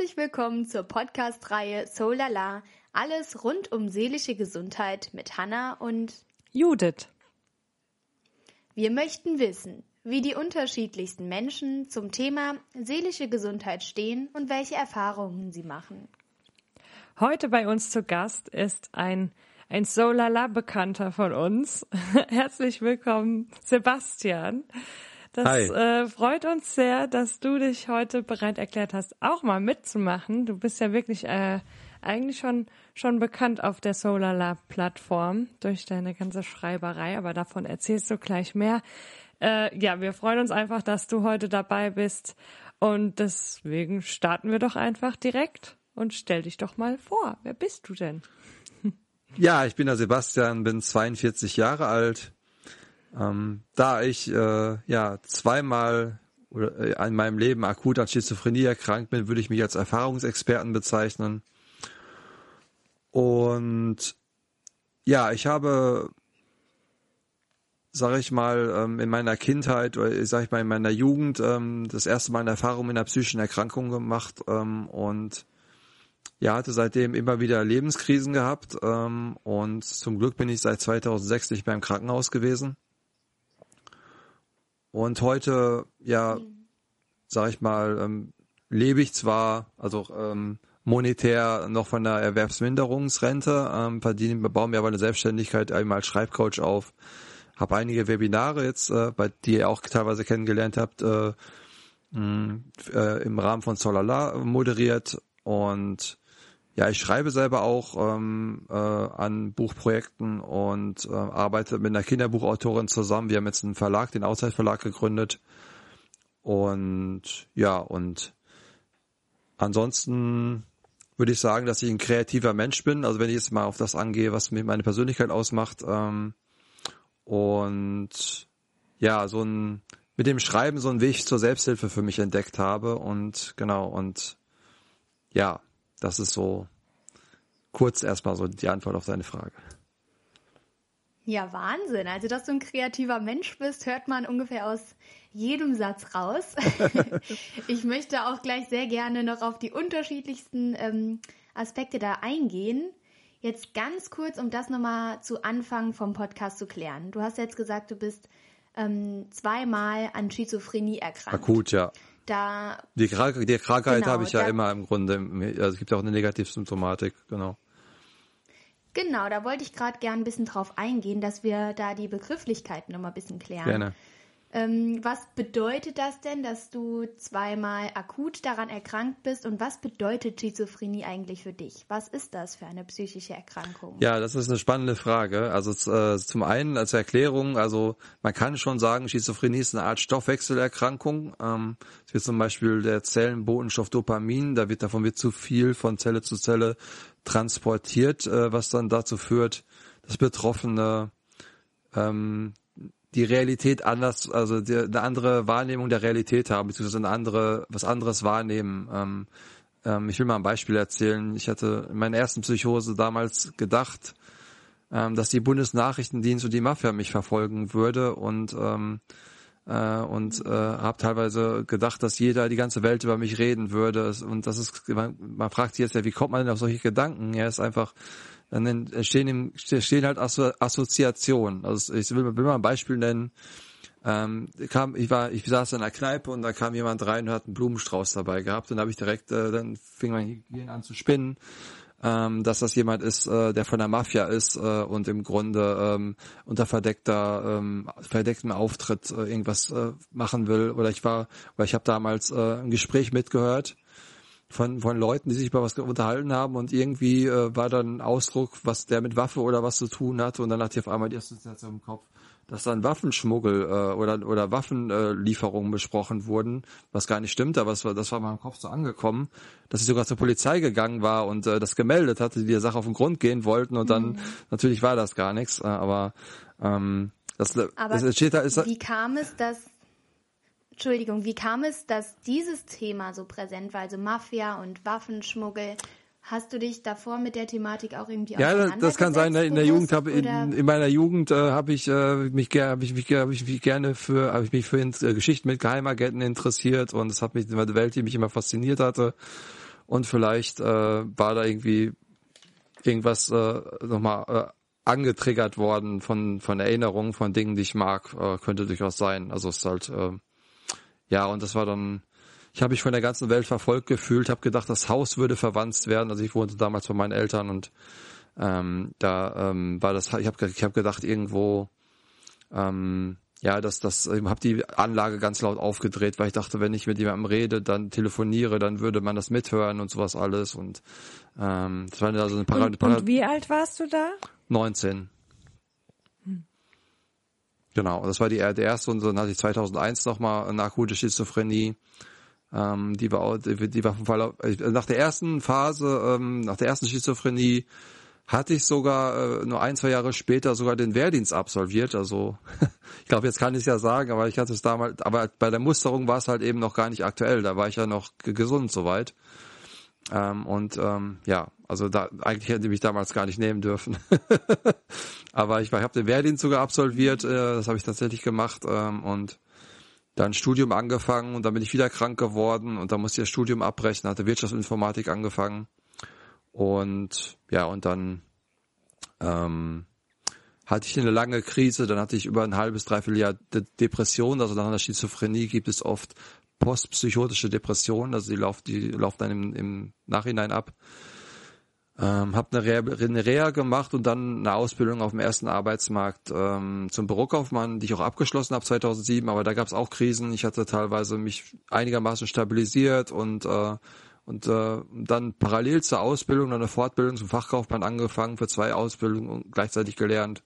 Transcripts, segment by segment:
herzlich willkommen zur Podcast-Reihe Solala. Alles rund um seelische Gesundheit mit Hanna und Judith. Wir möchten wissen, wie die unterschiedlichsten Menschen zum Thema seelische Gesundheit stehen und welche Erfahrungen sie machen. Heute bei uns zu Gast ist ein, ein Solala-Bekannter von uns. Herzlich willkommen, Sebastian. Das äh, freut uns sehr, dass du dich heute bereit erklärt hast, auch mal mitzumachen. Du bist ja wirklich äh, eigentlich schon schon bekannt auf der Solar Lab Plattform durch deine ganze Schreiberei, aber davon erzählst du gleich mehr. Äh, ja, wir freuen uns einfach, dass du heute dabei bist und deswegen starten wir doch einfach direkt und stell dich doch mal vor. Wer bist du denn? Ja, ich bin der Sebastian, bin 42 Jahre alt, ähm, da ich äh, ja zweimal oder, äh, in meinem Leben akut an Schizophrenie erkrankt bin, würde ich mich als Erfahrungsexperten bezeichnen. Und ja, ich habe, sage ich mal, ähm, in meiner Kindheit oder sage ich mal in meiner Jugend ähm, das erste Mal eine Erfahrung mit einer psychischen Erkrankung gemacht ähm, und ja, hatte seitdem immer wieder Lebenskrisen gehabt und zum Glück bin ich seit 2006 nicht mehr im Krankenhaus gewesen. Und heute, ja, sag ich mal, ähm, lebe ich zwar, also ähm, monetär noch von der Erwerbsminderungsrente, ähm, verdiene, baue mir aber eine Selbstständigkeit einmal als Schreibcoach auf, habe einige Webinare jetzt, äh, bei die ihr auch teilweise kennengelernt habt, äh, mh, äh, im Rahmen von Solala moderiert und ja, ich schreibe selber auch ähm, äh, an Buchprojekten und äh, arbeite mit einer Kinderbuchautorin zusammen. Wir haben jetzt einen Verlag, den Auszeitverlag gegründet. Und ja, und ansonsten würde ich sagen, dass ich ein kreativer Mensch bin. Also wenn ich jetzt mal auf das angehe, was mir meine Persönlichkeit ausmacht. Ähm, und ja, so ein mit dem Schreiben so einen Weg zur Selbsthilfe für mich entdeckt habe. Und genau, und ja, das ist so kurz erstmal so die Antwort auf deine Frage. Ja, Wahnsinn. Also, dass du ein kreativer Mensch bist, hört man ungefähr aus jedem Satz raus. ich möchte auch gleich sehr gerne noch auf die unterschiedlichsten ähm, Aspekte da eingehen. Jetzt ganz kurz, um das nochmal zu Anfang vom Podcast zu klären. Du hast jetzt gesagt, du bist ähm, zweimal an Schizophrenie erkrankt. Akut, ja. Da, die, Krank die Krankheit genau, habe ich ja immer im Grunde. Also es gibt ja auch eine Negativsymptomatik, genau. Genau, da wollte ich gerade gern ein bisschen drauf eingehen, dass wir da die Begrifflichkeiten nochmal ein bisschen klären. Gerne. Ähm, was bedeutet das denn, dass du zweimal akut daran erkrankt bist und was bedeutet Schizophrenie eigentlich für dich? Was ist das für eine psychische Erkrankung? Ja, das ist eine spannende Frage. Also äh, zum einen als Erklärung, also man kann schon sagen, Schizophrenie ist eine Art Stoffwechselerkrankung. Ähm, es wird zum Beispiel der Zellenbotenstoff Dopamin, da wird davon wird zu viel von Zelle zu Zelle transportiert, äh, was dann dazu führt, dass Betroffene ähm, die Realität anders, also die, eine andere Wahrnehmung der Realität haben, beziehungsweise eine andere, was anderes wahrnehmen. Ähm, ähm, ich will mal ein Beispiel erzählen. Ich hatte in meiner ersten Psychose damals gedacht, ähm, dass die Bundesnachrichtendienst und die Mafia mich verfolgen würde und ähm, äh, und äh, habe teilweise gedacht, dass jeder die ganze Welt über mich reden würde und das ist man, man fragt sich jetzt ja, wie kommt man denn auf solche Gedanken? Ja, ist einfach dann entstehen, im, entstehen halt Assoziationen. Also ich will, will mal ein Beispiel nennen. Ähm, kam, ich war, ich saß in einer Kneipe und da kam jemand rein und hat einen Blumenstrauß dabei gehabt. Dann habe ich direkt, äh, dann fing mein Gehirn an zu spinnen, ähm, dass das jemand ist, äh, der von der Mafia ist äh, und im Grunde ähm, unter verdeckter, ähm, verdecktem Auftritt äh, irgendwas äh, machen will. Oder ich war, weil ich habe damals äh, ein Gespräch mitgehört von, von Leuten, die sich über was unterhalten haben und irgendwie äh, war dann ein Ausdruck, was der mit Waffe oder was zu tun hatte und dann hatte ich auf einmal die Assoziation im Kopf, dass dann Waffenschmuggel äh, oder, oder Waffenlieferungen äh, besprochen wurden, was gar nicht stimmt, aber das war, das war in meinem Kopf so angekommen, dass ich sogar zur Polizei gegangen war und äh, das gemeldet hatte, die der Sache auf den Grund gehen wollten und dann, mhm. natürlich war das gar nichts, äh, aber ähm, das, aber das steht da, ist, wie kam es, dass Entschuldigung, wie kam es, dass dieses Thema so präsent war, also Mafia und Waffenschmuggel? Hast du dich davor mit der Thematik auch irgendwie Ja, das kann sein. In der Jugend habe in, in, meiner Jugend äh, habe ich äh, mich habe ich mich habe ich mich gerne für habe ich mich für äh, Geschichten mit Geheimagenten interessiert und es hat mich die Welt, die mich immer fasziniert hatte und vielleicht äh, war da irgendwie irgendwas äh, nochmal äh, angetriggert worden von von Erinnerungen von Dingen, die ich mag, äh, könnte durchaus sein. Also es ist halt äh, ja und das war dann ich habe mich von der ganzen Welt verfolgt gefühlt, habe gedacht, das Haus würde verwandt werden. Also ich wohnte damals bei meinen Eltern und ähm, da ähm, war das, ich habe ich hab gedacht, irgendwo, ähm, ja, das, das, ich habe die Anlage ganz laut aufgedreht, weil ich dachte, wenn ich mit jemandem rede, dann telefoniere, dann würde man das mithören und sowas alles. Und ähm, das war also eine Parade. Und, und wie alt warst du da? 19. Genau, das war die, der erste und dann hatte ich 2001 nochmal eine akute Schizophrenie. Ähm, die war, die, die war vom Fall, nach der ersten Phase, ähm, nach der ersten Schizophrenie hatte ich sogar äh, nur ein, zwei Jahre später sogar den Wehrdienst absolviert. Also ich glaube, jetzt kann ich es ja sagen, aber ich hatte es damals, aber bei der Musterung war es halt eben noch gar nicht aktuell. Da war ich ja noch gesund soweit. Ähm, und ähm, ja, also da eigentlich hätte ich mich damals gar nicht nehmen dürfen. aber ich, ich habe den Wehrdienst sogar absolviert, äh, das habe ich tatsächlich gemacht ähm, und dann Studium angefangen und dann bin ich wieder krank geworden und dann musste ich das Studium abbrechen, hatte Wirtschaftsinformatik angefangen und ja, und dann ähm, hatte ich eine lange Krise, dann hatte ich über ein halbes, dreiviertel Jahr De Depression, also nach einer Schizophrenie gibt es oft postpsychotische Depressionen, also die laufen, die laufen dann im, im Nachhinein ab. Ähm, habe eine, Reha, eine Reha gemacht und dann eine Ausbildung auf dem ersten Arbeitsmarkt ähm, zum Bürokaufmann, die ich auch abgeschlossen habe 2007, aber da gab es auch Krisen. Ich hatte teilweise mich einigermaßen stabilisiert und äh, und äh, dann parallel zur Ausbildung eine Fortbildung zum Fachkaufmann angefangen, für zwei Ausbildungen und gleichzeitig gelernt.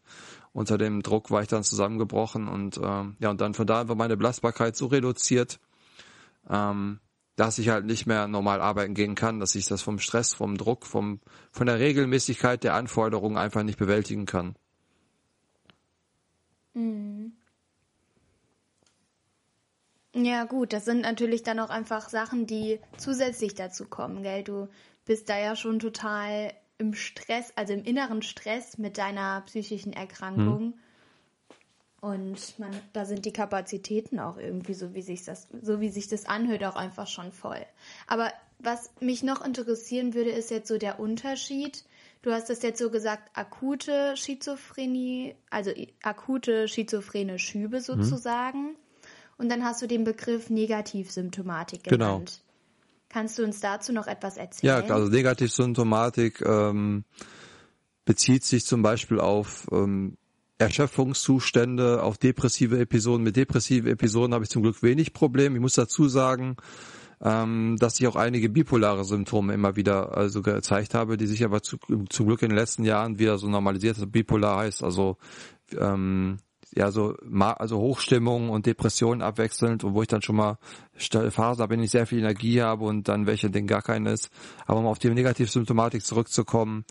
Unter dem Druck war ich dann zusammengebrochen und äh, ja und dann von da war meine Belastbarkeit so reduziert, ähm, dass ich halt nicht mehr normal arbeiten gehen kann, dass ich das vom Stress, vom Druck, vom, von der Regelmäßigkeit der Anforderungen einfach nicht bewältigen kann. Mhm. Ja, gut, das sind natürlich dann auch einfach Sachen, die zusätzlich dazu kommen, gell? Du bist da ja schon total im Stress, also im inneren Stress mit deiner psychischen Erkrankung. Mhm. Und man, da sind die Kapazitäten auch irgendwie so wie sich das, so wie sich das anhört, auch einfach schon voll. Aber was mich noch interessieren würde, ist jetzt so der Unterschied. Du hast das jetzt so gesagt, akute Schizophrenie, also akute schizophrene Schübe mhm. sozusagen. Mhm. Und dann hast du den Begriff Negativsymptomatik genannt. Genau. Kannst du uns dazu noch etwas erzählen? Ja, also Negativsymptomatik ähm, bezieht sich zum Beispiel auf ähm, Erschöpfungszustände, auf depressive Episoden. Mit depressiven Episoden habe ich zum Glück wenig Probleme. Ich muss dazu sagen, ähm, dass ich auch einige bipolare Symptome immer wieder also gezeigt habe, die sich aber zu, zum Glück in den letzten Jahren wieder so normalisiert. Also bipolar heißt also ähm, ja so also Hochstimmung und Depression abwechselnd und wo ich dann schon mal Phasen habe, wenn ich sehr viel Energie habe und dann welche, denen gar keines. Aber um auf die Negativsymptomatik zurückzukommen,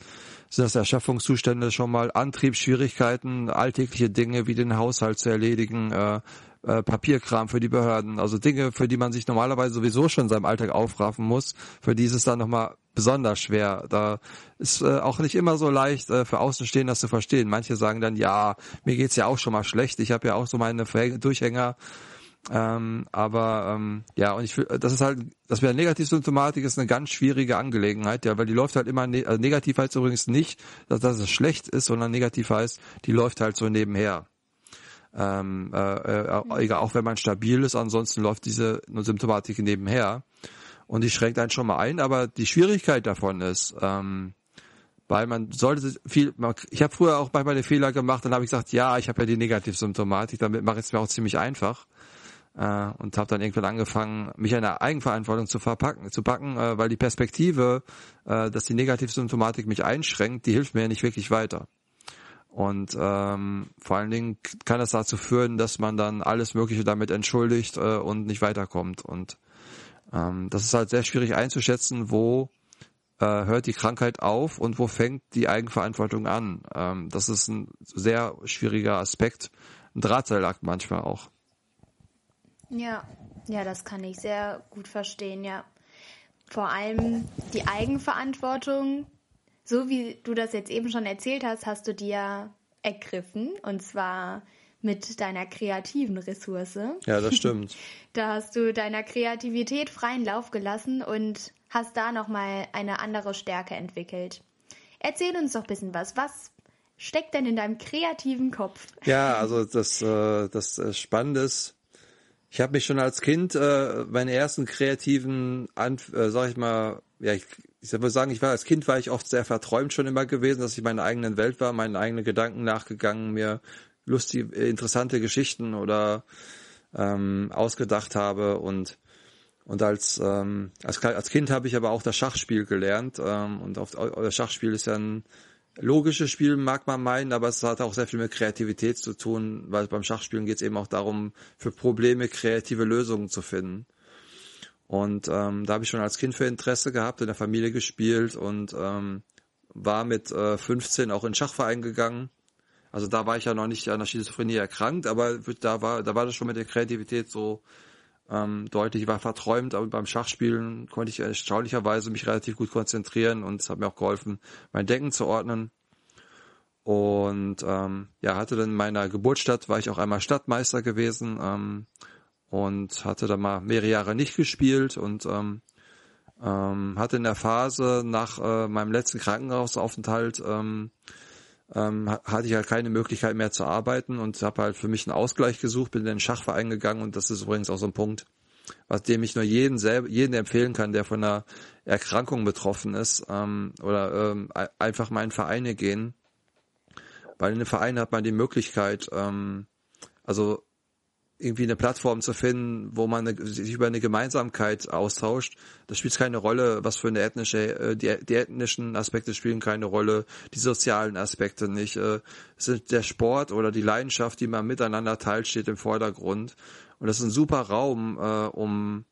sind das Erschöpfungszustände schon mal Antriebsschwierigkeiten, alltägliche Dinge wie den Haushalt zu erledigen, äh, äh, Papierkram für die Behörden, also Dinge, für die man sich normalerweise sowieso schon in seinem Alltag aufraffen muss, für die ist es dann nochmal besonders schwer. Da ist äh, auch nicht immer so leicht äh, für Außenstehende das zu verstehen. Manche sagen dann, ja, mir geht's ja auch schon mal schlecht, ich habe ja auch so meine Durchhänger ähm, aber ähm, ja, und ich das ist halt, das wäre Negativsymptomatik ist eine ganz schwierige Angelegenheit, ja, weil die läuft halt immer, ne also negativ heißt übrigens nicht, dass, dass es schlecht ist, sondern negativ heißt, die läuft halt so nebenher. Ähm, äh, äh, auch wenn man stabil ist, ansonsten läuft diese Symptomatik nebenher. Und die schränkt einen schon mal ein, aber die Schwierigkeit davon ist, ähm, weil man sollte viel, ich habe früher auch manchmal den Fehler gemacht, dann habe ich gesagt, ja, ich habe ja die Negativsymptomatik, damit mache ich es mir auch ziemlich einfach äh, und habe dann irgendwann angefangen, mich einer Eigenverantwortung zu verpacken, zu packen, äh, weil die Perspektive, äh, dass die Negativsymptomatik mich einschränkt, die hilft mir ja nicht wirklich weiter. Und ähm, vor allen Dingen kann das dazu führen, dass man dann alles Mögliche damit entschuldigt äh, und nicht weiterkommt. Und ähm, das ist halt sehr schwierig einzuschätzen, wo äh, hört die Krankheit auf und wo fängt die Eigenverantwortung an. Ähm, das ist ein sehr schwieriger Aspekt, ein Drahtseilakt manchmal auch. Ja, ja, das kann ich sehr gut verstehen, ja. Vor allem die Eigenverantwortung, so wie du das jetzt eben schon erzählt hast, hast du dir ergriffen und zwar mit deiner kreativen Ressource. Ja, das stimmt. da hast du deiner Kreativität freien Lauf gelassen und hast da nochmal eine andere Stärke entwickelt. Erzähl uns doch ein bisschen was. Was steckt denn in deinem kreativen Kopf? Ja, also das, äh, das äh, Spannende ist, ich habe mich schon als Kind äh, meine ersten kreativen, Anf äh, sag ich mal, ja, ich, ich würde sagen, ich war als Kind war ich oft sehr verträumt schon immer gewesen, dass ich meine eigenen Welt war, meinen eigenen Gedanken nachgegangen, mir lustige, interessante Geschichten oder ähm, ausgedacht habe und und als ähm, als, als Kind habe ich aber auch das Schachspiel gelernt ähm, und auf, das Schachspiel ist ja ein logisches Spiel, mag man meinen, aber es hat auch sehr viel mit Kreativität zu tun, weil beim Schachspielen geht es eben auch darum, für Probleme kreative Lösungen zu finden. Und ähm, da habe ich schon als Kind für Interesse gehabt, in der Familie gespielt und ähm, war mit äh, 15 auch in Schachverein gegangen. Also da war ich ja noch nicht an der Schizophrenie erkrankt, aber da war, da war das schon mit der Kreativität so ähm, deutlich. Ich war verträumt, aber beim Schachspielen konnte ich erstaunlicherweise mich relativ gut konzentrieren und es hat mir auch geholfen, mein Denken zu ordnen. Und ähm, ja, hatte dann in meiner Geburtsstadt, war ich auch einmal Stadtmeister gewesen ähm, und hatte dann mal mehrere Jahre nicht gespielt und ähm, ähm, hatte in der Phase nach äh, meinem letzten Krankenhausaufenthalt ähm, ähm, hatte ich halt keine Möglichkeit mehr zu arbeiten und habe halt für mich einen Ausgleich gesucht, bin in den Schachverein gegangen und das ist übrigens auch so ein Punkt, was dem ich nur jeden selber, jeden empfehlen kann, der von einer Erkrankung betroffen ist ähm, oder ähm, einfach mal in Vereine gehen, weil in den Vereinen hat man die Möglichkeit, ähm, also irgendwie eine Plattform zu finden, wo man eine, sich über eine Gemeinsamkeit austauscht. Das spielt keine Rolle, was für eine ethnische, äh, die, die ethnischen Aspekte spielen keine Rolle, die sozialen Aspekte nicht. Äh, es sind der Sport oder die Leidenschaft, die man miteinander teilt, steht im Vordergrund. Und das ist ein super Raum, äh, um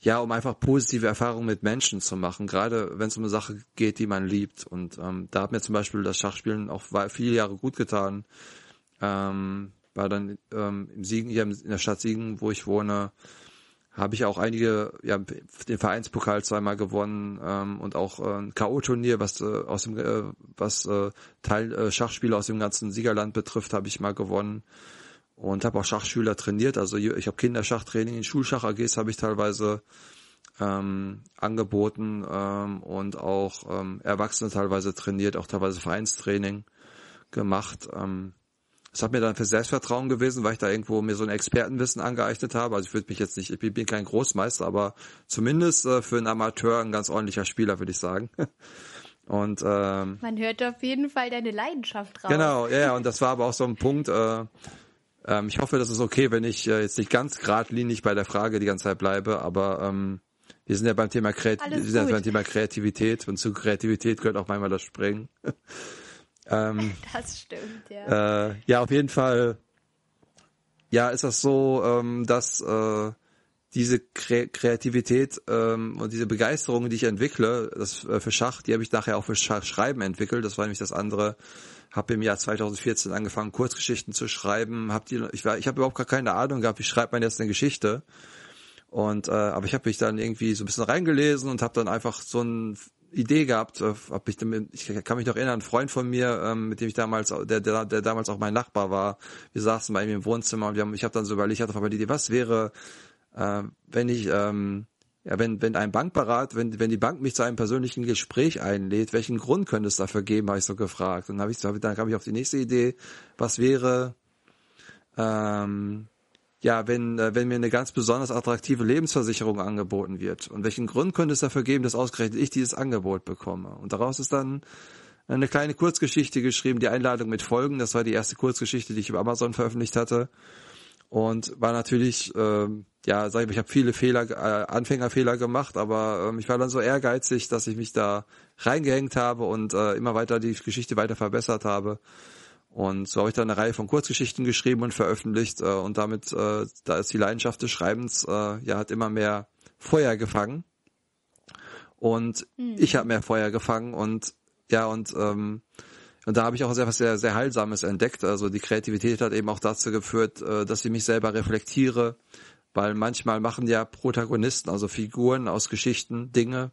ja, um einfach positive Erfahrungen mit Menschen zu machen, gerade wenn es um eine Sache geht, die man liebt. Und ähm, da hat mir zum Beispiel das Schachspielen auch viele Jahre gut getan. Ähm, war dann ähm, im Siegen, hier in der Stadt Siegen, wo ich wohne, habe ich auch einige, ja, den Vereinspokal zweimal gewonnen ähm, und auch äh, ein K.O.-Turnier, was äh, aus dem, äh, was äh, Teil äh, Schachspiele aus dem ganzen Siegerland betrifft, habe ich mal gewonnen und habe auch Schachschüler trainiert. Also ich habe Kinderschachtraining in Schulschach-AGs habe ich teilweise ähm, angeboten ähm, und auch ähm, Erwachsene teilweise trainiert, auch teilweise Vereinstraining gemacht. Ähm, das hat mir dann für Selbstvertrauen gewesen, weil ich da irgendwo mir so ein Expertenwissen angeeignet habe. Also ich würde mich jetzt nicht, ich bin kein Großmeister, aber zumindest äh, für einen Amateur ein ganz ordentlicher Spieler, würde ich sagen. Und ähm, man hört auf jeden Fall deine Leidenschaft raus. Genau, ja, und das war aber auch so ein Punkt. Äh, ähm, ich hoffe, das ist okay, wenn ich äh, jetzt nicht ganz geradlinig bei der Frage die ganze Zeit bleibe, aber ähm, wir sind ja beim Thema, Kreat wir sind ja beim Thema Kreativität und zu Kreativität gehört auch manchmal das Springen. Ähm, das stimmt, ja. Äh, ja, auf jeden Fall. Ja, ist das so, ähm, dass äh, diese Kre Kreativität ähm, und diese Begeisterung, die ich entwickle, das äh, für Schach, die habe ich nachher auch für Schachschreiben entwickelt. Das war nämlich das andere. Habe im Jahr 2014 angefangen, Kurzgeschichten zu schreiben. Hab die, ich war, ich habe überhaupt gar keine Ahnung gehabt, wie schreibt man jetzt eine Geschichte. Und äh, aber ich habe mich dann irgendwie so ein bisschen reingelesen und habe dann einfach so ein Idee gehabt, äh, hab ich, ich kann mich noch erinnern, ein Freund von mir, ähm, mit dem ich damals, der, der, der damals auch mein Nachbar war, wir saßen bei ihm im Wohnzimmer und wir haben, ich habe dann so überlegt, ich hatte einmal die Idee, was wäre, äh, wenn ich, ähm, ja, wenn, wenn ein Bankberat, wenn, wenn die Bank mich zu einem persönlichen Gespräch einlädt, welchen Grund könnte es dafür geben, habe ich so gefragt. Und dann habe ich dann kam ich auf die nächste Idee, was wäre, ähm, ja, wenn, äh, wenn mir eine ganz besonders attraktive Lebensversicherung angeboten wird. Und welchen Grund könnte es dafür geben, dass ausgerechnet ich dieses Angebot bekomme? Und daraus ist dann eine kleine Kurzgeschichte geschrieben, die Einladung mit Folgen. Das war die erste Kurzgeschichte, die ich über Amazon veröffentlicht hatte. Und war natürlich, äh, ja, sag ich mal, ich habe viele Fehler, äh, Anfängerfehler gemacht, aber ähm, ich war dann so ehrgeizig, dass ich mich da reingehängt habe und äh, immer weiter die Geschichte weiter verbessert habe. Und so habe ich dann eine Reihe von Kurzgeschichten geschrieben und veröffentlicht äh, und damit, äh, da ist die Leidenschaft des Schreibens, äh, ja, hat immer mehr Feuer gefangen. Und mhm. ich habe mehr Feuer gefangen und ja, und ähm, und da habe ich auch sehr was sehr, sehr Heilsames entdeckt. Also die Kreativität hat eben auch dazu geführt, äh, dass ich mich selber reflektiere, weil manchmal machen ja Protagonisten, also Figuren aus Geschichten, Dinge,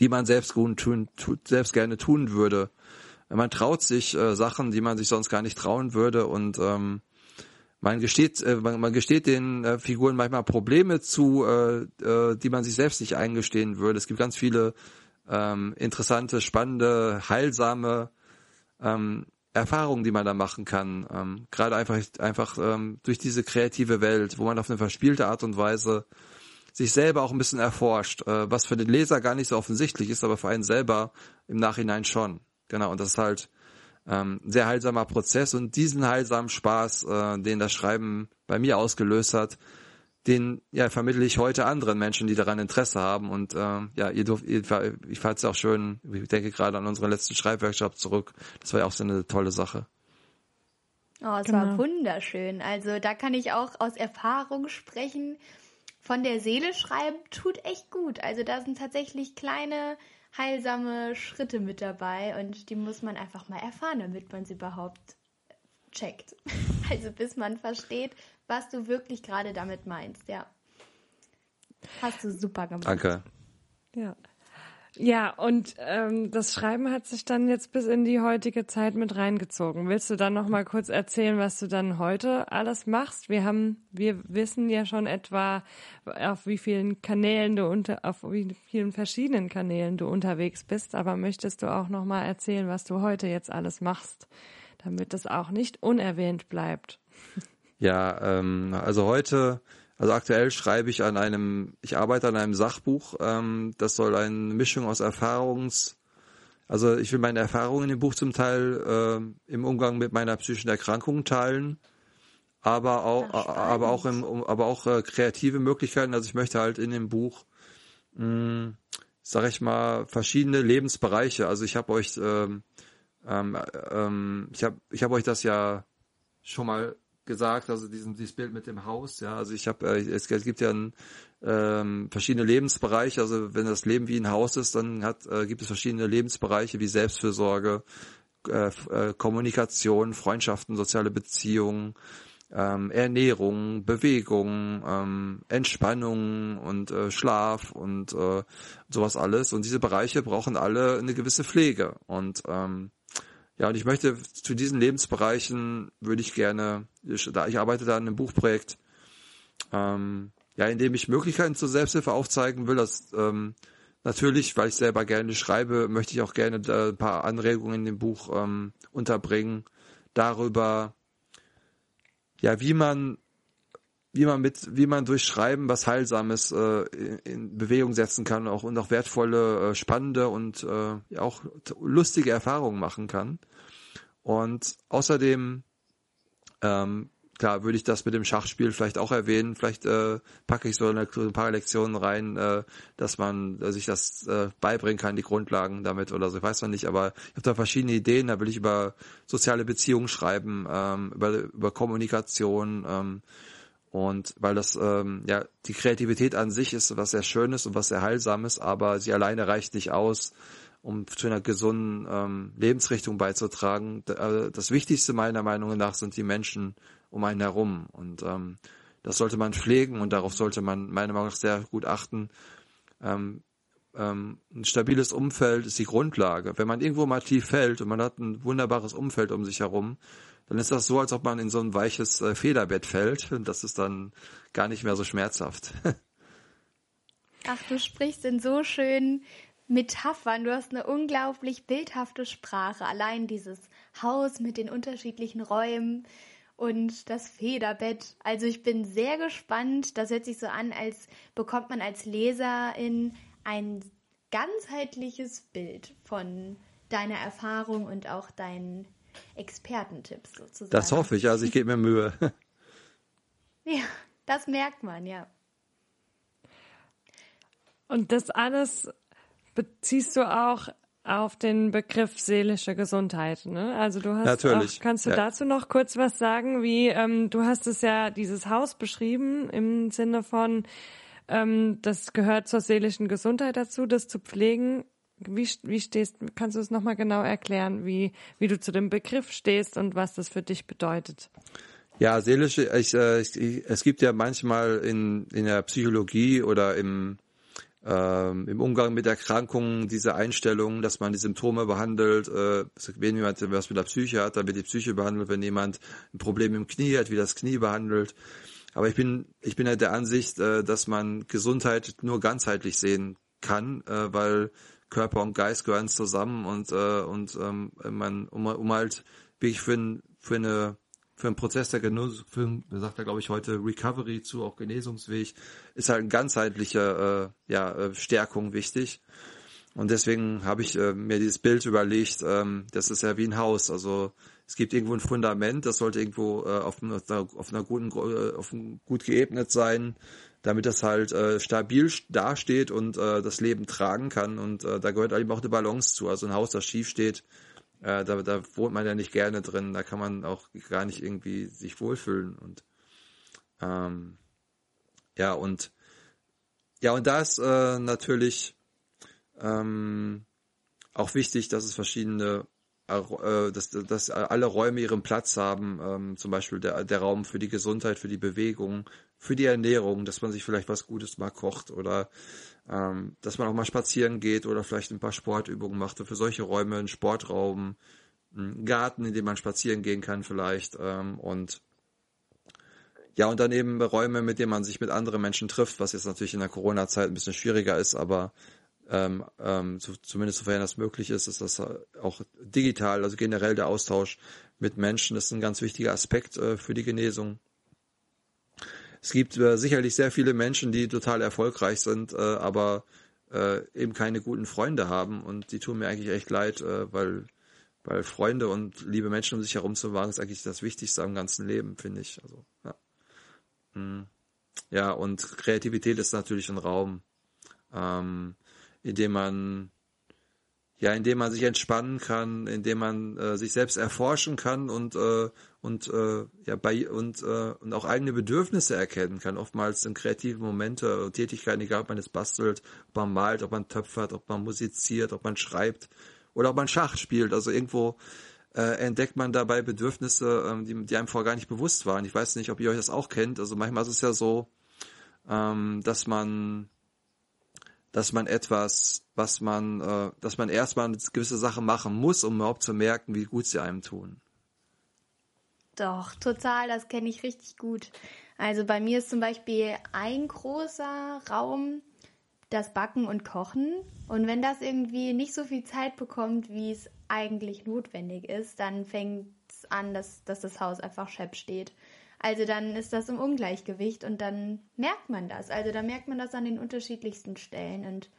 die man selbst, tun, selbst gerne tun würde. Man traut sich äh, Sachen, die man sich sonst gar nicht trauen würde und ähm, man gesteht, äh, man, man gesteht den äh, Figuren manchmal Probleme zu, äh, äh, die man sich selbst nicht eingestehen würde. Es gibt ganz viele ähm, interessante, spannende, heilsame ähm, Erfahrungen, die man da machen kann. Ähm, Gerade einfach, einfach ähm, durch diese kreative Welt, wo man auf eine verspielte Art und Weise sich selber auch ein bisschen erforscht, äh, was für den Leser gar nicht so offensichtlich ist, aber für einen selber im Nachhinein schon. Genau, und das ist halt ähm, sehr heilsamer Prozess und diesen heilsamen Spaß, äh, den das Schreiben bei mir ausgelöst hat, den ja vermittle ich heute anderen Menschen, die daran Interesse haben und äh, ja, ihr dürft, ihr, ich fand es auch schön, ich denke gerade an unseren letzten Schreibworkshop zurück, das war ja auch so eine tolle Sache. Oh, es genau. war wunderschön. Also da kann ich auch aus Erfahrung sprechen. Von der Seele schreiben tut echt gut. Also da sind tatsächlich kleine heilsame Schritte mit dabei und die muss man einfach mal erfahren, damit man sie überhaupt checkt. Also bis man versteht, was du wirklich gerade damit meinst, ja. Hast du super gemacht. Danke. Ja. Ja, und ähm, das Schreiben hat sich dann jetzt bis in die heutige Zeit mit reingezogen. Willst du dann noch mal kurz erzählen, was du dann heute alles machst? Wir haben, wir wissen ja schon etwa, auf wie vielen Kanälen du unter, auf wie vielen verschiedenen Kanälen du unterwegs bist. Aber möchtest du auch noch mal erzählen, was du heute jetzt alles machst, damit es auch nicht unerwähnt bleibt? Ja, ähm, also heute also aktuell schreibe ich an einem, ich arbeite an einem Sachbuch. Ähm, das soll eine Mischung aus Erfahrungs, also ich will meine Erfahrungen in dem Buch zum Teil äh, im Umgang mit meiner psychischen Erkrankung teilen, aber auch, aber auch im, aber auch äh, kreative Möglichkeiten. Also ich möchte halt in dem Buch, mh, sag ich mal, verschiedene Lebensbereiche. Also ich habe euch, ähm, ähm, ähm, ich habe, ich habe euch das ja schon mal gesagt, also diesen, dieses Bild mit dem Haus, ja, also ich habe, äh, es, es, gibt ja ein, ähm, verschiedene Lebensbereiche, also wenn das Leben wie ein Haus ist, dann hat, äh, gibt es verschiedene Lebensbereiche wie Selbstfürsorge, äh, äh, Kommunikation, Freundschaften, soziale Beziehungen, ähm, Ernährung, Bewegung, ähm, Entspannung und äh, Schlaf und äh, sowas alles. Und diese Bereiche brauchen alle eine gewisse Pflege. Und ähm, ja, und ich möchte zu diesen Lebensbereichen würde ich gerne, ich, da ich arbeite da an einem Buchprojekt, ähm, ja, in dem ich Möglichkeiten zur Selbsthilfe aufzeigen will. Das ähm, natürlich, weil ich selber gerne schreibe, möchte ich auch gerne ein paar Anregungen in dem Buch ähm, unterbringen darüber, ja, wie man wie man mit, wie man durch Schreiben was Heilsames äh, in, in Bewegung setzen kann auch, und auch wertvolle, äh, spannende und äh, auch lustige Erfahrungen machen kann. Und außerdem, ähm, klar, würde ich das mit dem Schachspiel vielleicht auch erwähnen. Vielleicht äh, packe ich so, eine, ein paar Lektionen rein, äh, dass man sich das äh, beibringen kann, die Grundlagen damit oder so. Ich weiß noch nicht, aber ich habe da verschiedene Ideen. Da will ich über soziale Beziehungen schreiben, ähm, über, über Kommunikation, ähm, und weil das, ähm, ja, die Kreativität an sich ist was sehr Schönes und was sehr Heilsames, aber sie alleine reicht nicht aus, um zu einer gesunden ähm, Lebensrichtung beizutragen. Äh, das Wichtigste meiner Meinung nach sind die Menschen um einen herum. Und ähm, das sollte man pflegen und darauf sollte man meiner Meinung nach sehr gut achten. Ähm, ähm, ein stabiles Umfeld ist die Grundlage. Wenn man irgendwo mal tief fällt und man hat ein wunderbares Umfeld um sich herum, dann ist das so, als ob man in so ein weiches äh, Federbett fällt. Und das ist dann gar nicht mehr so schmerzhaft. Ach, du sprichst in so schönen Metaphern. Du hast eine unglaublich bildhafte Sprache. Allein dieses Haus mit den unterschiedlichen Räumen und das Federbett. Also ich bin sehr gespannt. Das hört sich so an, als bekommt man als Leserin ein ganzheitliches Bild von deiner Erfahrung und auch deinen Expertentipps sozusagen. Das hoffe ich, also ich gebe mir Mühe. ja, das merkt man, ja. Und das alles beziehst du auch auf den Begriff seelische Gesundheit, ne? Also du hast Natürlich. Auch, kannst du ja. dazu noch kurz was sagen? Wie ähm, du hast es ja dieses Haus beschrieben im Sinne von ähm, das gehört zur seelischen Gesundheit dazu, das zu pflegen. Wie, wie stehst, kannst du es nochmal genau erklären, wie, wie du zu dem Begriff stehst und was das für dich bedeutet? Ja, seelische, ich, äh, ich, es gibt ja manchmal in, in der Psychologie oder im, ähm, im Umgang mit Erkrankungen diese Einstellung, dass man die Symptome behandelt, äh, wenn jemand was mit der Psyche hat, dann wird die Psyche behandelt, wenn jemand ein Problem im Knie hat, wie das Knie behandelt. Aber ich bin, ich bin halt der Ansicht, äh, dass man Gesundheit nur ganzheitlich sehen kann, äh, weil Körper und Geist gehören zusammen und, äh, und ähm, man, um, um halt wirklich für, ein, für eine für einen Prozess der Genuss, für, sagt er glaube ich heute Recovery zu, auch Genesungsweg, ist halt eine ganzheitliche äh, ja, äh, Stärkung wichtig. Und deswegen habe ich äh, mir dieses Bild überlegt, ähm, das ist ja wie ein Haus. Also es gibt irgendwo ein Fundament, das sollte irgendwo äh, auf, einer, auf einer guten, äh, auf einem gut geebnet sein, damit das halt äh, stabil dasteht und äh, das Leben tragen kann. Und äh, da gehört eben auch eine Balance zu. Also ein Haus, das schief steht, äh, da, da wohnt man ja nicht gerne drin, da kann man auch gar nicht irgendwie sich wohlfühlen und ähm, ja und ja und da ist äh, natürlich ähm, auch wichtig, dass es verschiedene dass, dass alle Räume ihren Platz haben, ähm, zum Beispiel der, der Raum für die Gesundheit, für die Bewegung, für die Ernährung, dass man sich vielleicht was Gutes mal kocht oder ähm, dass man auch mal spazieren geht oder vielleicht ein paar Sportübungen macht. Und für solche Räume ein Sportraum, ein Garten, in dem man spazieren gehen kann vielleicht ähm, und ja, und dann eben Räume, mit denen man sich mit anderen Menschen trifft, was jetzt natürlich in der Corona-Zeit ein bisschen schwieriger ist, aber ähm, ähm, so, zumindest sofern das möglich ist, ist das auch digital, also generell der Austausch mit Menschen ist ein ganz wichtiger Aspekt äh, für die Genesung. Es gibt äh, sicherlich sehr viele Menschen, die total erfolgreich sind, äh, aber äh, eben keine guten Freunde haben und die tun mir eigentlich echt leid, äh, weil weil Freunde und liebe Menschen um sich herum zu wagen ist eigentlich das Wichtigste am ganzen Leben, finde ich. Also ja. Hm. ja und Kreativität ist natürlich ein Raum, ähm, in dem man ja, indem man sich entspannen kann, indem man äh, sich selbst erforschen kann und äh, und äh, ja bei und äh, und auch eigene Bedürfnisse erkennen kann. Oftmals sind kreative Momente und Tätigkeiten, egal ob man es bastelt, ob man malt, ob man töpfert, ob man musiziert, ob man schreibt oder ob man Schach spielt. Also irgendwo äh, entdeckt man dabei Bedürfnisse, ähm, die, die einem vorher gar nicht bewusst waren. Ich weiß nicht, ob ihr euch das auch kennt. Also manchmal ist es ja so, ähm, dass man dass man etwas, was man, äh, dass man erstmal eine gewisse Sache machen muss, um überhaupt zu merken, wie gut sie einem tun. Doch, total, das kenne ich richtig gut. Also bei mir ist zum Beispiel ein großer Raum das Backen und Kochen. Und wenn das irgendwie nicht so viel Zeit bekommt, wie es eigentlich notwendig ist, dann fängt es an, dass, dass das Haus einfach schepp steht. Also dann ist das im Ungleichgewicht und dann merkt man das. Also da merkt man das an den unterschiedlichsten Stellen und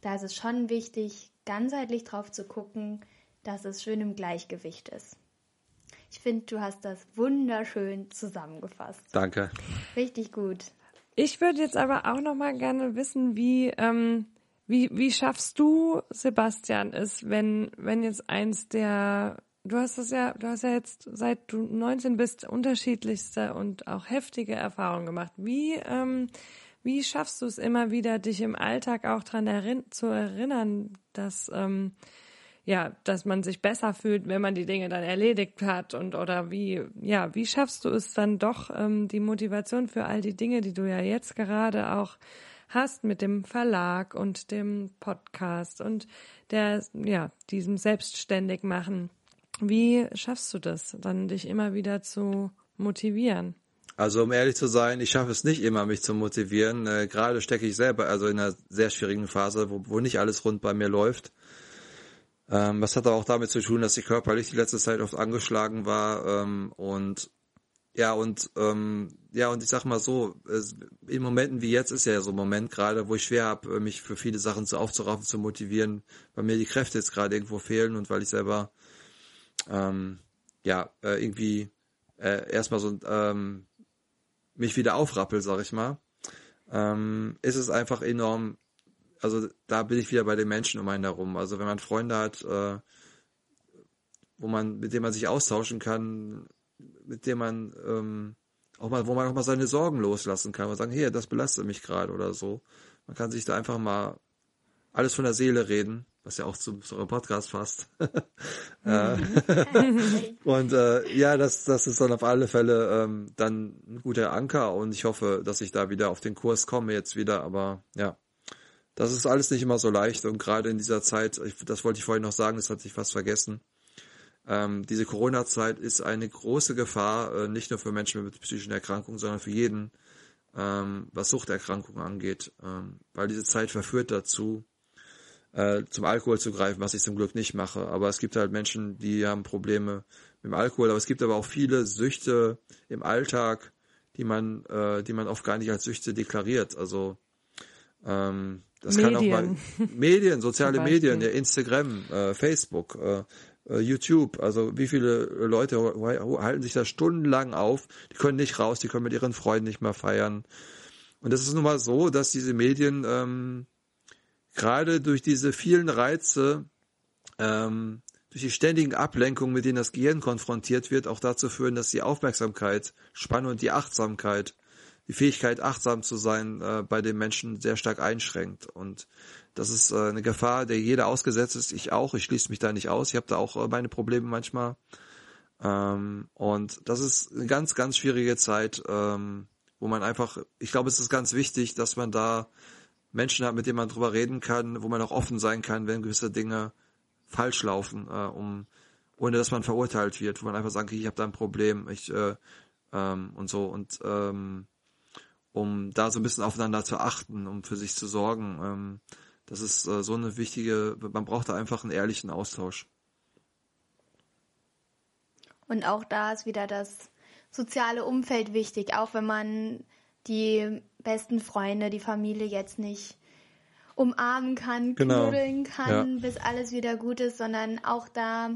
da ist es schon wichtig, ganzheitlich drauf zu gucken, dass es schön im Gleichgewicht ist. Ich finde, du hast das wunderschön zusammengefasst. Danke. Richtig gut. Ich würde jetzt aber auch noch mal gerne wissen, wie ähm, wie wie schaffst du Sebastian es, wenn wenn jetzt eins der du hast das ja, du hast ja jetzt seit du 19 bist unterschiedlichste und auch heftige Erfahrungen gemacht. Wie, ähm, wie schaffst du es immer wieder, dich im Alltag auch daran erinn zu erinnern, dass, ähm, ja, dass man sich besser fühlt, wenn man die Dinge dann erledigt hat und oder wie, ja, wie schaffst du es dann doch, ähm, die Motivation für all die Dinge, die du ja jetzt gerade auch hast mit dem Verlag und dem Podcast und der, ja, diesem selbstständig machen wie schaffst du das, dann dich immer wieder zu motivieren? Also um ehrlich zu sein, ich schaffe es nicht immer, mich zu motivieren. Äh, gerade stecke ich selber also in einer sehr schwierigen Phase, wo, wo nicht alles rund bei mir läuft. Ähm, das hat auch damit zu tun, dass ich körperlich die letzte Zeit oft angeschlagen war ähm, und ja und ähm, ja und ich sag mal so, in Momenten wie jetzt ist ja so ein Moment gerade, wo ich schwer habe, mich für viele Sachen zu aufzuraffen, zu motivieren, weil mir die Kräfte jetzt gerade irgendwo fehlen und weil ich selber ähm, ja, äh, irgendwie äh, erstmal so ähm, mich wieder aufrappel, sag ich mal, ähm, ist es einfach enorm, also da bin ich wieder bei den Menschen um einen herum. Also wenn man Freunde hat, äh, wo man, mit denen man sich austauschen kann, mit dem man ähm, auch mal, wo man auch mal seine Sorgen loslassen kann und sagen, hey, das belastet mich gerade oder so. Man kann sich da einfach mal alles von der Seele reden was ja auch zu, eurem Podcast passt. Mhm. und äh, ja, das, das ist dann auf alle Fälle ähm, dann ein guter Anker und ich hoffe, dass ich da wieder auf den Kurs komme jetzt wieder, aber ja, das ist alles nicht immer so leicht und gerade in dieser Zeit, das wollte ich vorhin noch sagen, das hatte ich fast vergessen. Ähm, diese Corona-Zeit ist eine große Gefahr, äh, nicht nur für Menschen mit psychischen Erkrankungen, sondern für jeden, ähm, was Suchterkrankungen angeht, ähm, weil diese Zeit verführt dazu, äh, zum Alkohol zu greifen, was ich zum Glück nicht mache. Aber es gibt halt Menschen, die haben Probleme mit dem Alkohol, aber es gibt aber auch viele Süchte im Alltag, die man, äh, die man oft gar nicht als Süchte deklariert. Also ähm, das Medien. kann auch mal Medien, soziale Medien, ja, Instagram, äh, Facebook, äh, äh, YouTube. Also wie viele Leute halten sich da stundenlang auf, die können nicht raus, die können mit ihren Freunden nicht mehr feiern. Und das ist nun mal so, dass diese Medien ähm, gerade durch diese vielen Reize, ähm, durch die ständigen Ablenkungen, mit denen das Gehirn konfrontiert wird, auch dazu führen, dass die Aufmerksamkeit, Spannung und die Achtsamkeit, die Fähigkeit, achtsam zu sein, äh, bei den Menschen sehr stark einschränkt. Und das ist äh, eine Gefahr, der jeder ausgesetzt ist. Ich auch. Ich schließe mich da nicht aus. Ich habe da auch äh, meine Probleme manchmal. Ähm, und das ist eine ganz, ganz schwierige Zeit, ähm, wo man einfach, ich glaube, es ist ganz wichtig, dass man da Menschen hat, mit denen man drüber reden kann, wo man auch offen sein kann, wenn gewisse Dinge falsch laufen, äh, um ohne dass man verurteilt wird, wo man einfach sagt, ich habe da ein Problem, ich äh, ähm, und so und ähm, um da so ein bisschen aufeinander zu achten, um für sich zu sorgen. Ähm, das ist äh, so eine wichtige, man braucht da einfach einen ehrlichen Austausch. Und auch da ist wieder das soziale Umfeld wichtig, auch wenn man die besten Freunde, die Familie jetzt nicht umarmen kann, genau. knuddeln kann, ja. bis alles wieder gut ist, sondern auch da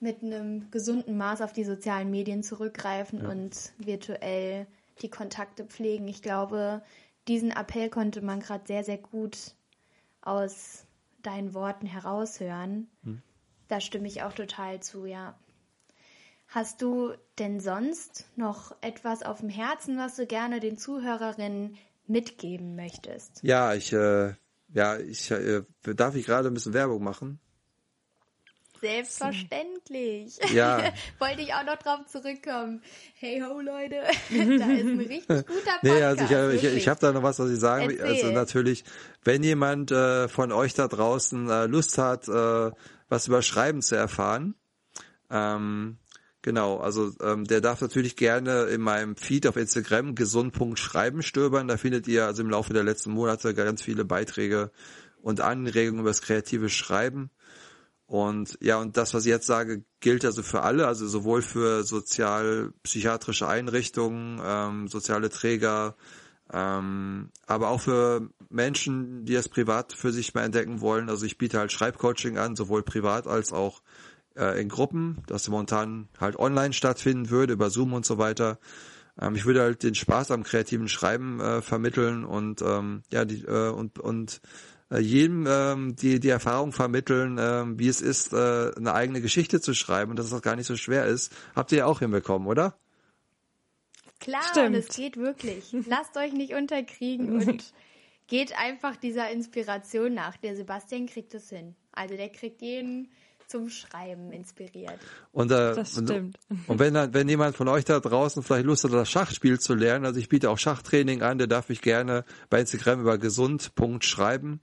mit einem gesunden Maß auf die sozialen Medien zurückgreifen ja. und virtuell die Kontakte pflegen. Ich glaube, diesen Appell konnte man gerade sehr, sehr gut aus deinen Worten heraushören. Hm. Da stimme ich auch total zu, ja. Hast du denn sonst noch etwas auf dem Herzen, was du gerne den Zuhörerinnen mitgeben möchtest? Ja, ich, äh, ja, ich äh, darf ich gerade ein bisschen Werbung machen. Selbstverständlich. Ja. Wollte ich auch noch drauf zurückkommen. Hey ho, Leute, da ist ein richtig guter Podcast. Nee, also ich, äh, ich, ich habe da noch was, was ich sagen will. Also natürlich, wenn jemand äh, von euch da draußen äh, Lust hat, äh, was über Schreiben zu erfahren, ähm, Genau, also ähm, der darf natürlich gerne in meinem Feed auf Instagram gesund.schreiben stöbern. Da findet ihr also im Laufe der letzten Monate ganz viele Beiträge und Anregungen über das kreative Schreiben. Und ja, und das, was ich jetzt sage, gilt also für alle, also sowohl für sozial-psychiatrische Einrichtungen, ähm, soziale Träger, ähm, aber auch für Menschen, die es privat für sich mal entdecken wollen. Also ich biete halt Schreibcoaching an, sowohl privat als auch äh, in Gruppen, das momentan halt online stattfinden würde, über Zoom und so weiter. Ähm, ich würde halt den Spaß am kreativen Schreiben äh, vermitteln und ähm, ja, die, äh, und, und äh, jedem ähm, die, die Erfahrung vermitteln, ähm, wie es ist, äh, eine eigene Geschichte zu schreiben und dass das gar nicht so schwer ist. Habt ihr ja auch hinbekommen, oder? Klar, Stimmt. und es geht wirklich. Lasst euch nicht unterkriegen und geht einfach dieser Inspiration nach. Der Sebastian kriegt es hin. Also der kriegt jeden zum Schreiben inspiriert. Und, äh, das stimmt. Und, und wenn, wenn jemand von euch da draußen vielleicht Lust hat, das Schachspiel zu lernen, also ich biete auch Schachtraining an, der darf mich gerne bei Instagram über gesund.schreiben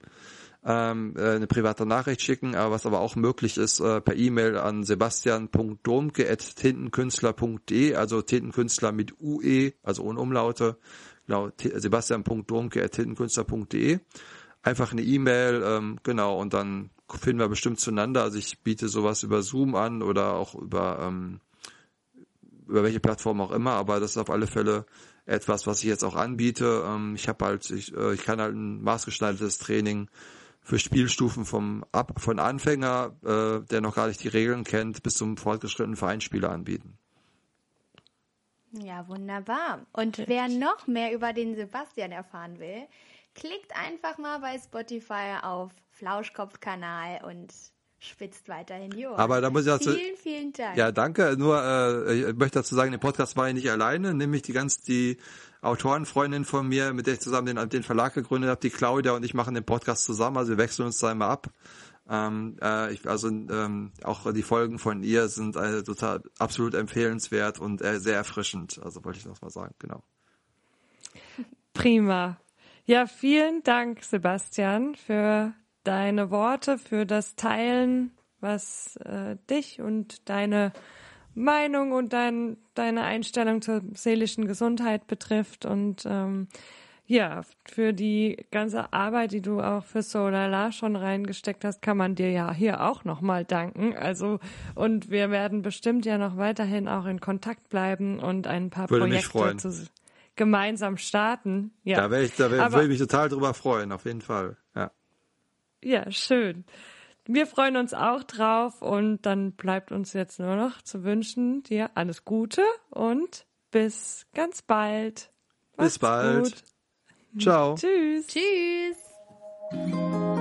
ähm, äh, eine private Nachricht schicken, aber was aber auch möglich ist, äh, per E-Mail an sebastian.domke.tintenkünstler.de, also Tintenkünstler mit UE, also ohne Umlaute, genau, sebastian.domke.tintenkünstler.de. Einfach eine E-Mail, ähm, genau, und dann finden wir bestimmt zueinander. Also ich biete sowas über Zoom an oder auch über, ähm, über welche Plattform auch immer, aber das ist auf alle Fälle etwas, was ich jetzt auch anbiete. Ähm, ich habe halt, ich, äh, ich kann halt ein maßgeschneidertes Training für Spielstufen vom Ab von Anfänger, äh, der noch gar nicht die Regeln kennt, bis zum fortgeschrittenen Vereinsspieler anbieten. Ja, wunderbar. Und wer noch mehr über den Sebastian erfahren will, klickt einfach mal bei Spotify auf Flauschkopf-Kanal und spitzt weiterhin die Ohren. Aber da muss ich dazu, vielen, vielen Dank. Ja, danke. Nur äh, ich möchte dazu sagen, den Podcast war ich nicht alleine, nämlich die ganz die Autorenfreundin von mir, mit der ich zusammen den, den Verlag gegründet habe, die Claudia und ich machen den Podcast zusammen, also wir wechseln uns da immer ab. Ähm, äh, ich, also ähm, auch die Folgen von ihr sind äh, total absolut empfehlenswert und äh, sehr erfrischend. Also wollte ich noch mal sagen, genau. Prima. Ja, vielen Dank, Sebastian, für deine Worte, für das Teilen, was äh, dich und deine Meinung und dein, deine Einstellung zur seelischen Gesundheit betrifft und ähm, ja, für die ganze Arbeit, die du auch für Solala schon reingesteckt hast, kann man dir ja hier auch nochmal danken. Also, und wir werden bestimmt ja noch weiterhin auch in Kontakt bleiben und ein paar Würde Projekte zu, gemeinsam starten. Ja. Da, wär ich, da wär, würde ich mich total drüber freuen, auf jeden Fall. Ja. Ja, schön. Wir freuen uns auch drauf und dann bleibt uns jetzt nur noch zu wünschen dir alles Gute und bis ganz bald. Bis bald. Gut. Ciao. Tschüss. Tschüss.